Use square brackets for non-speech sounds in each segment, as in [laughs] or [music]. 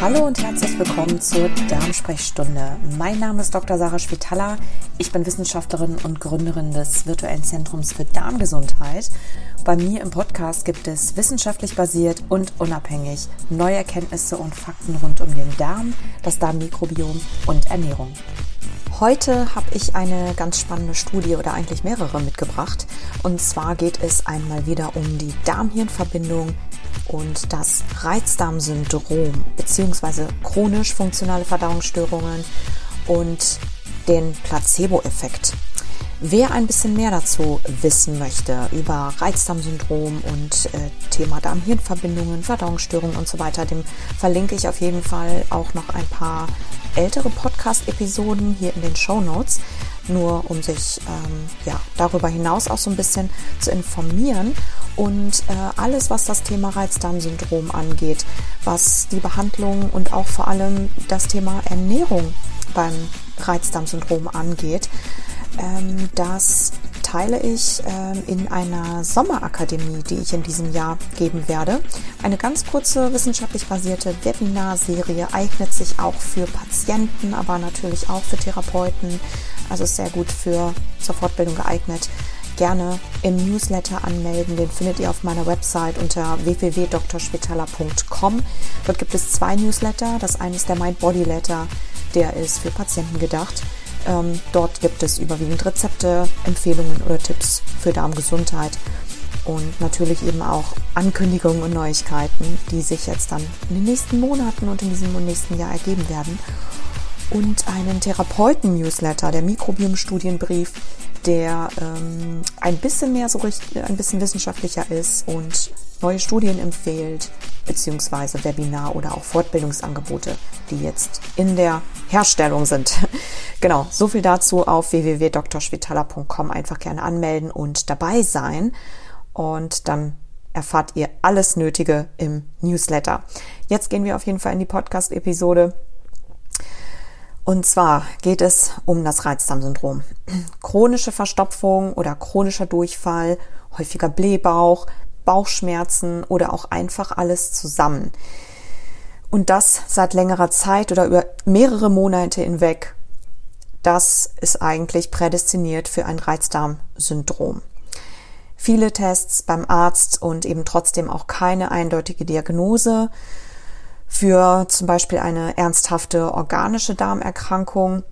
Hallo und herzlich willkommen zur Darmsprechstunde. Mein Name ist Dr. Sarah Spitaler. Ich bin Wissenschaftlerin und Gründerin des virtuellen Zentrums für Darmgesundheit. Bei mir im Podcast gibt es wissenschaftlich basiert und unabhängig neue Erkenntnisse und Fakten rund um den Darm, das Darmmikrobiom und Ernährung. Heute habe ich eine ganz spannende Studie oder eigentlich mehrere mitgebracht. Und zwar geht es einmal wieder um die Darm-Hirn-Verbindung und das Reizdarmsyndrom bzw. chronisch funktionale Verdauungsstörungen und den Placebo-Effekt. Wer ein bisschen mehr dazu wissen möchte über Reizdarmsyndrom und äh, Thema Darm-Hirn-Verbindungen, Verdauungsstörungen und so weiter, dem verlinke ich auf jeden Fall auch noch ein paar ältere Podcast-Episoden hier in den Show Notes, nur um sich ähm, ja, darüber hinaus auch so ein bisschen zu informieren. Und äh, alles, was das Thema Reizdarmsyndrom angeht, was die Behandlung und auch vor allem das Thema Ernährung beim Reizdarmsyndrom angeht, ähm, das teile ich ähm, in einer Sommerakademie, die ich in diesem Jahr geben werde. Eine ganz kurze wissenschaftlich basierte Webinarserie eignet sich auch für Patienten, aber natürlich auch für Therapeuten. Also ist sehr gut für zur Fortbildung geeignet. Gerne im Newsletter anmelden. Den findet ihr auf meiner Website unter www.drspitaler.com. Dort gibt es zwei Newsletter. Das eine ist der Mind Body Letter, der ist für Patienten gedacht. Ähm, dort gibt es überwiegend Rezepte, Empfehlungen oder Tipps für Darmgesundheit und natürlich eben auch Ankündigungen und Neuigkeiten, die sich jetzt dann in den nächsten Monaten und in diesem nächsten Jahr ergeben werden. Und einen Therapeuten-Newsletter, der Mikrobiom-Studienbrief, der ähm, ein bisschen mehr so richtig, ein bisschen wissenschaftlicher ist und neue Studien empfiehlt, beziehungsweise Webinar oder auch Fortbildungsangebote, die jetzt in der Herstellung sind. [laughs] genau, so viel dazu auf www.drschwitaler.com. Einfach gerne anmelden und dabei sein. Und dann erfahrt ihr alles Nötige im Newsletter. Jetzt gehen wir auf jeden Fall in die Podcast-Episode. Und zwar geht es um das Reizdarmsyndrom. [clears throat] Chronische Verstopfung oder chronischer Durchfall, häufiger Blähbauch, Bauchschmerzen oder auch einfach alles zusammen. Und das seit längerer Zeit oder über mehrere Monate hinweg. Das ist eigentlich prädestiniert für ein Reizdarmsyndrom. Viele Tests beim Arzt und eben trotzdem auch keine eindeutige Diagnose für zum Beispiel eine ernsthafte organische Darmerkrankung,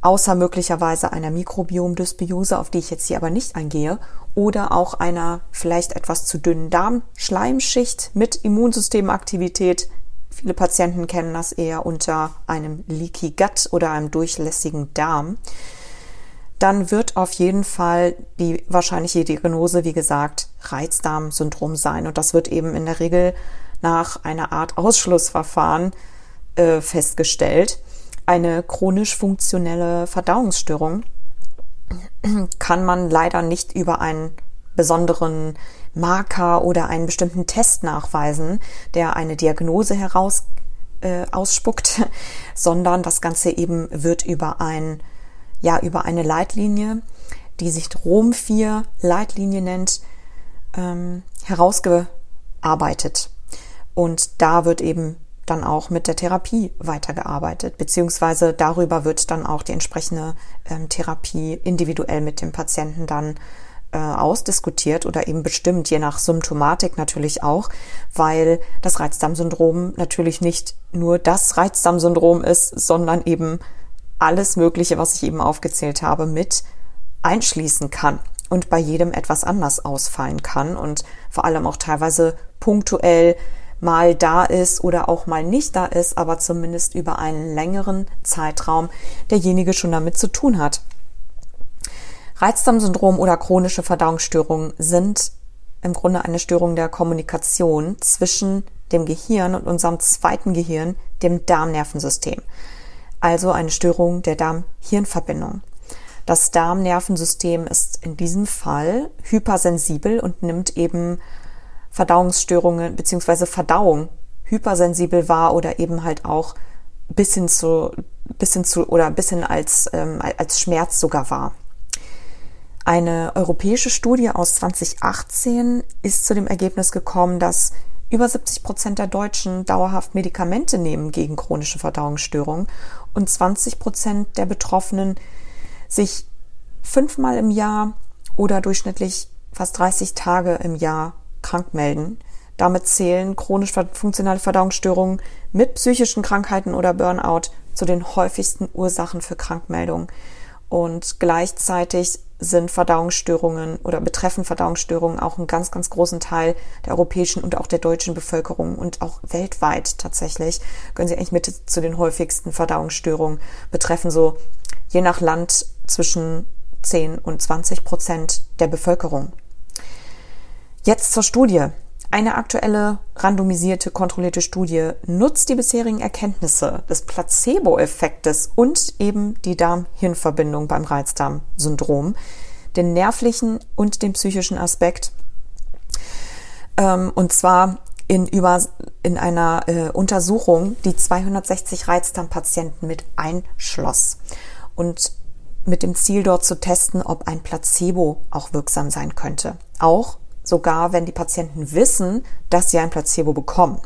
außer möglicherweise einer Mikrobiomdysbiose, auf die ich jetzt hier aber nicht eingehe, oder auch einer vielleicht etwas zu dünnen Darmschleimschicht mit Immunsystemaktivität. Viele Patienten kennen das eher unter einem Leaky Gut oder einem durchlässigen Darm. Dann wird auf jeden Fall die wahrscheinliche Diagnose, wie gesagt, Reizdarmsyndrom sein. Und das wird eben in der Regel nach einer Art Ausschlussverfahren äh, festgestellt. Eine chronisch funktionelle Verdauungsstörung kann man leider nicht über einen besonderen Marker oder einen bestimmten Test nachweisen, der eine Diagnose heraus äh, ausspuckt, [laughs] sondern das Ganze eben wird über ein ja über eine Leitlinie, die sich Rom 4 Leitlinie nennt, ähm, herausgearbeitet. Und da wird eben dann auch mit der Therapie weitergearbeitet, beziehungsweise darüber wird dann auch die entsprechende ähm, Therapie individuell mit dem Patienten dann äh, ausdiskutiert oder eben bestimmt, je nach Symptomatik natürlich auch, weil das Reizdarmsyndrom natürlich nicht nur das Reizdarmsyndrom ist, sondern eben alles Mögliche, was ich eben aufgezählt habe, mit einschließen kann und bei jedem etwas anders ausfallen kann und vor allem auch teilweise punktuell mal da ist oder auch mal nicht da ist, aber zumindest über einen längeren Zeitraum derjenige schon damit zu tun hat. Reizdarmsyndrom oder chronische Verdauungsstörungen sind im Grunde eine Störung der Kommunikation zwischen dem Gehirn und unserem zweiten Gehirn, dem Darmnervensystem. Also eine Störung der Darm-Hirn-Verbindung. Das Darmnervensystem ist in diesem Fall hypersensibel und nimmt eben Verdauungsstörungen beziehungsweise Verdauung hypersensibel war oder eben halt auch bis hin zu, bis hin zu oder bis hin als, ähm, als Schmerz sogar war. Eine europäische Studie aus 2018 ist zu dem Ergebnis gekommen, dass über 70 Prozent der Deutschen dauerhaft Medikamente nehmen gegen chronische Verdauungsstörungen und 20 Prozent der Betroffenen sich fünfmal im Jahr oder durchschnittlich fast 30 Tage im Jahr krank melden. Damit zählen chronisch funktionale Verdauungsstörungen mit psychischen Krankheiten oder Burnout zu den häufigsten Ursachen für Krankmeldungen. Und gleichzeitig sind Verdauungsstörungen oder betreffen Verdauungsstörungen auch einen ganz, ganz großen Teil der europäischen und auch der deutschen Bevölkerung und auch weltweit tatsächlich gehören sie eigentlich mit zu den häufigsten Verdauungsstörungen, betreffen so je nach Land zwischen 10 und 20 Prozent der Bevölkerung. Jetzt zur Studie. Eine aktuelle randomisierte kontrollierte Studie nutzt die bisherigen Erkenntnisse des Placebo-Effektes und eben die Darm-Hirn-Verbindung beim Reizdarm-Syndrom, den nervlichen und den psychischen Aspekt. Ähm, und zwar in, über, in einer äh, Untersuchung, die 260 Reizdarmpatienten mit einschloss. Und mit dem Ziel dort zu testen, ob ein Placebo auch wirksam sein könnte. Auch sogar wenn die Patienten wissen, dass sie ein Placebo bekommen.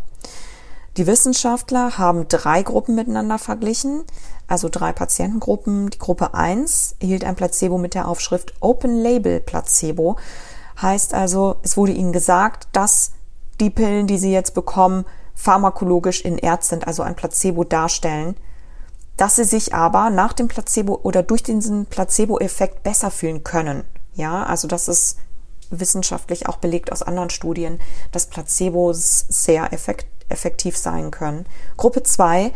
Die Wissenschaftler haben drei Gruppen miteinander verglichen, also drei Patientengruppen. Die Gruppe 1 erhielt ein Placebo mit der Aufschrift Open Label Placebo. Heißt also, es wurde ihnen gesagt, dass die Pillen, die sie jetzt bekommen, pharmakologisch inert sind, also ein Placebo darstellen, dass sie sich aber nach dem Placebo oder durch diesen Placebo-Effekt besser fühlen können. Ja, also das ist wissenschaftlich auch belegt aus anderen Studien, dass Placebos sehr effektiv sein können. Gruppe 2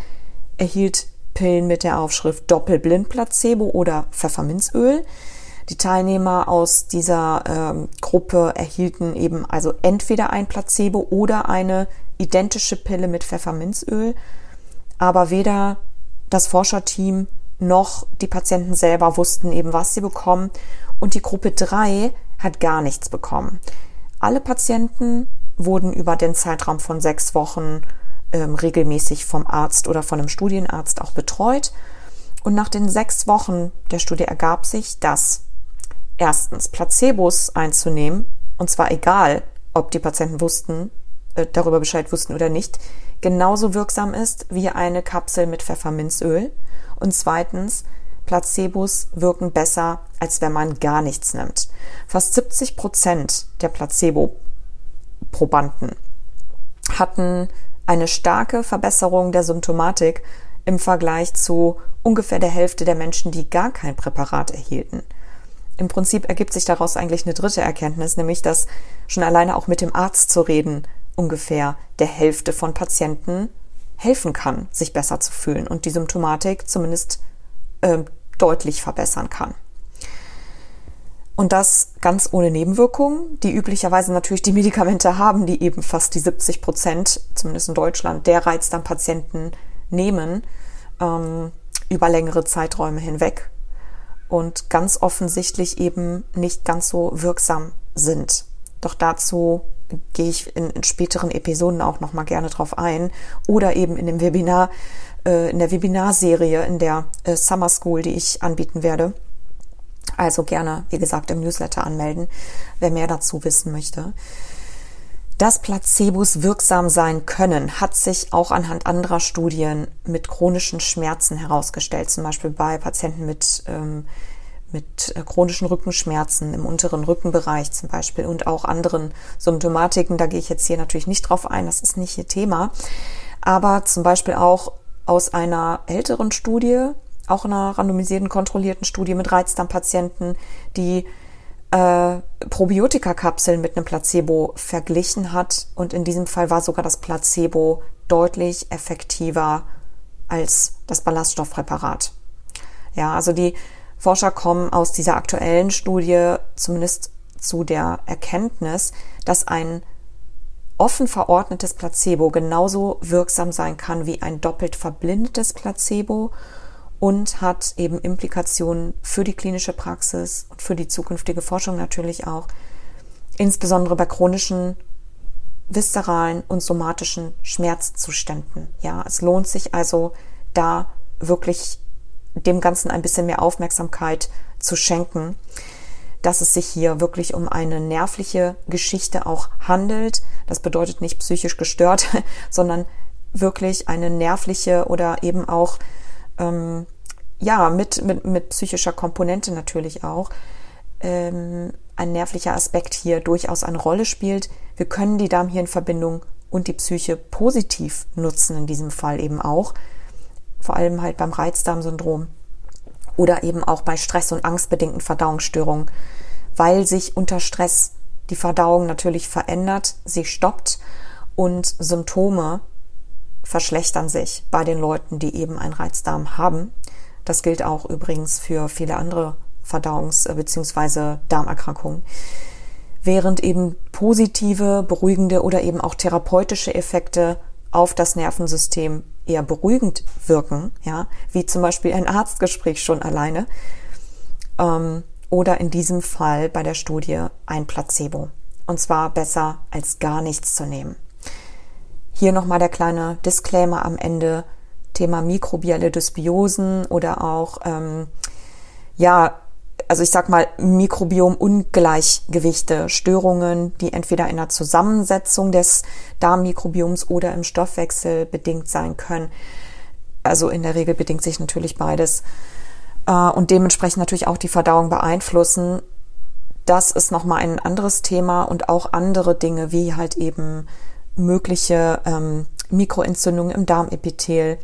erhielt Pillen mit der Aufschrift Doppelblind-Placebo oder Pfefferminzöl. Die Teilnehmer aus dieser ähm, Gruppe erhielten eben also entweder ein Placebo oder eine identische Pille mit Pfefferminzöl, aber weder das Forscherteam noch die Patienten selber wussten eben, was sie bekommen. Und die Gruppe 3 hat gar nichts bekommen. Alle Patienten wurden über den Zeitraum von sechs Wochen ähm, regelmäßig vom Arzt oder von einem Studienarzt auch betreut. Und nach den sechs Wochen der Studie ergab sich, dass erstens Placebos einzunehmen, und zwar egal, ob die Patienten wussten, äh, darüber Bescheid wussten oder nicht, genauso wirksam ist wie eine Kapsel mit Pfefferminzöl. Und zweitens, Placebos wirken besser, als wenn man gar nichts nimmt. Fast 70 Prozent der Placebo-Probanden hatten eine starke Verbesserung der Symptomatik im Vergleich zu ungefähr der Hälfte der Menschen, die gar kein Präparat erhielten. Im Prinzip ergibt sich daraus eigentlich eine dritte Erkenntnis, nämlich dass schon alleine auch mit dem Arzt zu reden ungefähr der Hälfte von Patienten helfen kann, sich besser zu fühlen und die Symptomatik zumindest äh, deutlich verbessern kann. Und das ganz ohne Nebenwirkungen, die üblicherweise natürlich die Medikamente haben, die eben fast die 70 Prozent, zumindest in Deutschland, der Reizdarmpatienten nehmen, ähm, über längere Zeiträume hinweg und ganz offensichtlich eben nicht ganz so wirksam sind. Doch dazu gehe ich in, in späteren Episoden auch noch mal gerne drauf ein oder eben in dem Webinar äh, in der Webinarserie in der äh, Summer School, die ich anbieten werde. Also gerne, wie gesagt, im Newsletter anmelden, wer mehr dazu wissen möchte. Dass Placebos wirksam sein können, hat sich auch anhand anderer Studien mit chronischen Schmerzen herausgestellt, zum Beispiel bei Patienten mit, ähm, mit äh, chronischen Rückenschmerzen im unteren Rückenbereich zum Beispiel und auch anderen Symptomatiken. Da gehe ich jetzt hier natürlich nicht drauf ein, das ist nicht ihr Thema. Aber zum Beispiel auch aus einer älteren Studie, auch einer randomisierten, kontrollierten Studie mit Reizdarmpatienten, die äh, Probiotika-Kapseln mit einem Placebo verglichen hat. Und in diesem Fall war sogar das Placebo deutlich effektiver als das Ballaststoffpräparat. Ja, also die Forscher kommen aus dieser aktuellen Studie zumindest zu der Erkenntnis, dass ein offen verordnetes Placebo genauso wirksam sein kann wie ein doppelt verblindetes Placebo und hat eben Implikationen für die klinische Praxis und für die zukünftige Forschung natürlich auch, insbesondere bei chronischen viszeralen und somatischen Schmerzzuständen. Ja, es lohnt sich also da wirklich dem Ganzen ein bisschen mehr Aufmerksamkeit zu schenken. Dass es sich hier wirklich um eine nervliche Geschichte auch handelt. Das bedeutet nicht psychisch gestört, [laughs] sondern wirklich eine nervliche oder eben auch ähm, ja mit, mit, mit psychischer Komponente natürlich auch ähm, ein nervlicher Aspekt hier durchaus eine Rolle spielt. Wir können die Darmhirnverbindung und die Psyche positiv nutzen in diesem Fall eben auch, vor allem halt beim Reizdarmsyndrom oder eben auch bei Stress- und angstbedingten Verdauungsstörungen, weil sich unter Stress die Verdauung natürlich verändert, sie stoppt und Symptome verschlechtern sich bei den Leuten, die eben einen Reizdarm haben. Das gilt auch übrigens für viele andere Verdauungs- bzw. Darmerkrankungen. Während eben positive, beruhigende oder eben auch therapeutische Effekte auf das Nervensystem eher beruhigend wirken, ja, wie zum Beispiel ein Arztgespräch schon alleine, ähm, oder in diesem Fall bei der Studie ein Placebo. Und zwar besser als gar nichts zu nehmen. Hier nochmal der kleine Disclaimer am Ende. Thema mikrobielle Dysbiosen oder auch, ähm, ja, also ich sag mal Mikrobiom-Ungleichgewichte, Störungen, die entweder in der Zusammensetzung des Darmmikrobioms oder im Stoffwechsel bedingt sein können. Also in der Regel bedingt sich natürlich beides äh, und dementsprechend natürlich auch die Verdauung beeinflussen. Das ist nochmal ein anderes Thema und auch andere Dinge wie halt eben mögliche ähm, Mikroentzündungen im Darmepithel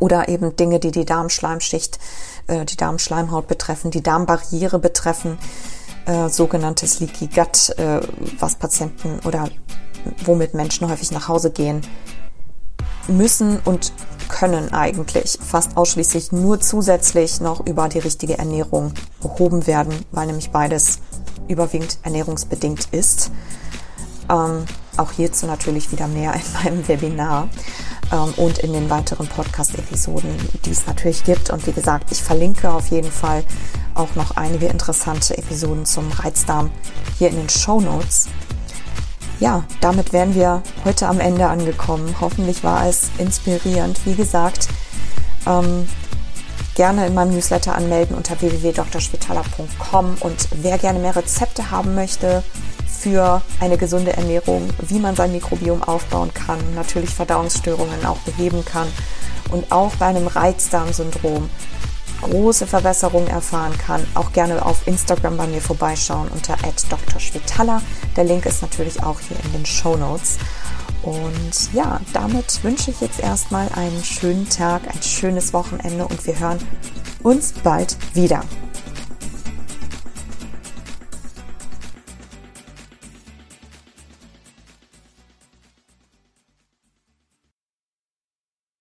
oder eben Dinge, die die Darmschleimschicht äh, die Darmschleimhaut betreffen, die Darmbarriere betreffen, äh, sogenanntes Leaky Gut, äh, was Patienten oder womit Menschen häufig nach Hause gehen, müssen und können eigentlich fast ausschließlich nur zusätzlich noch über die richtige Ernährung behoben werden, weil nämlich beides überwiegend ernährungsbedingt ist. Ähm, auch hierzu natürlich wieder mehr in meinem Webinar ähm, und in den weiteren Podcast-Episoden, die es natürlich gibt. Und wie gesagt, ich verlinke auf jeden Fall auch noch einige interessante Episoden zum Reizdarm hier in den Show Notes. Ja, damit wären wir heute am Ende angekommen. Hoffentlich war es inspirierend. Wie gesagt, ähm, gerne in meinem Newsletter anmelden unter www.drschwitala.com und wer gerne mehr Rezepte haben möchte, für eine gesunde Ernährung, wie man sein Mikrobiom aufbauen kann, natürlich Verdauungsstörungen auch beheben kann und auch bei einem Reizdarmsyndrom große Verbesserungen erfahren kann, auch gerne auf Instagram bei mir vorbeischauen unter @drschwitala. Der Link ist natürlich auch hier in den Show Notes. Und ja, damit wünsche ich jetzt erstmal einen schönen Tag, ein schönes Wochenende und wir hören uns bald wieder.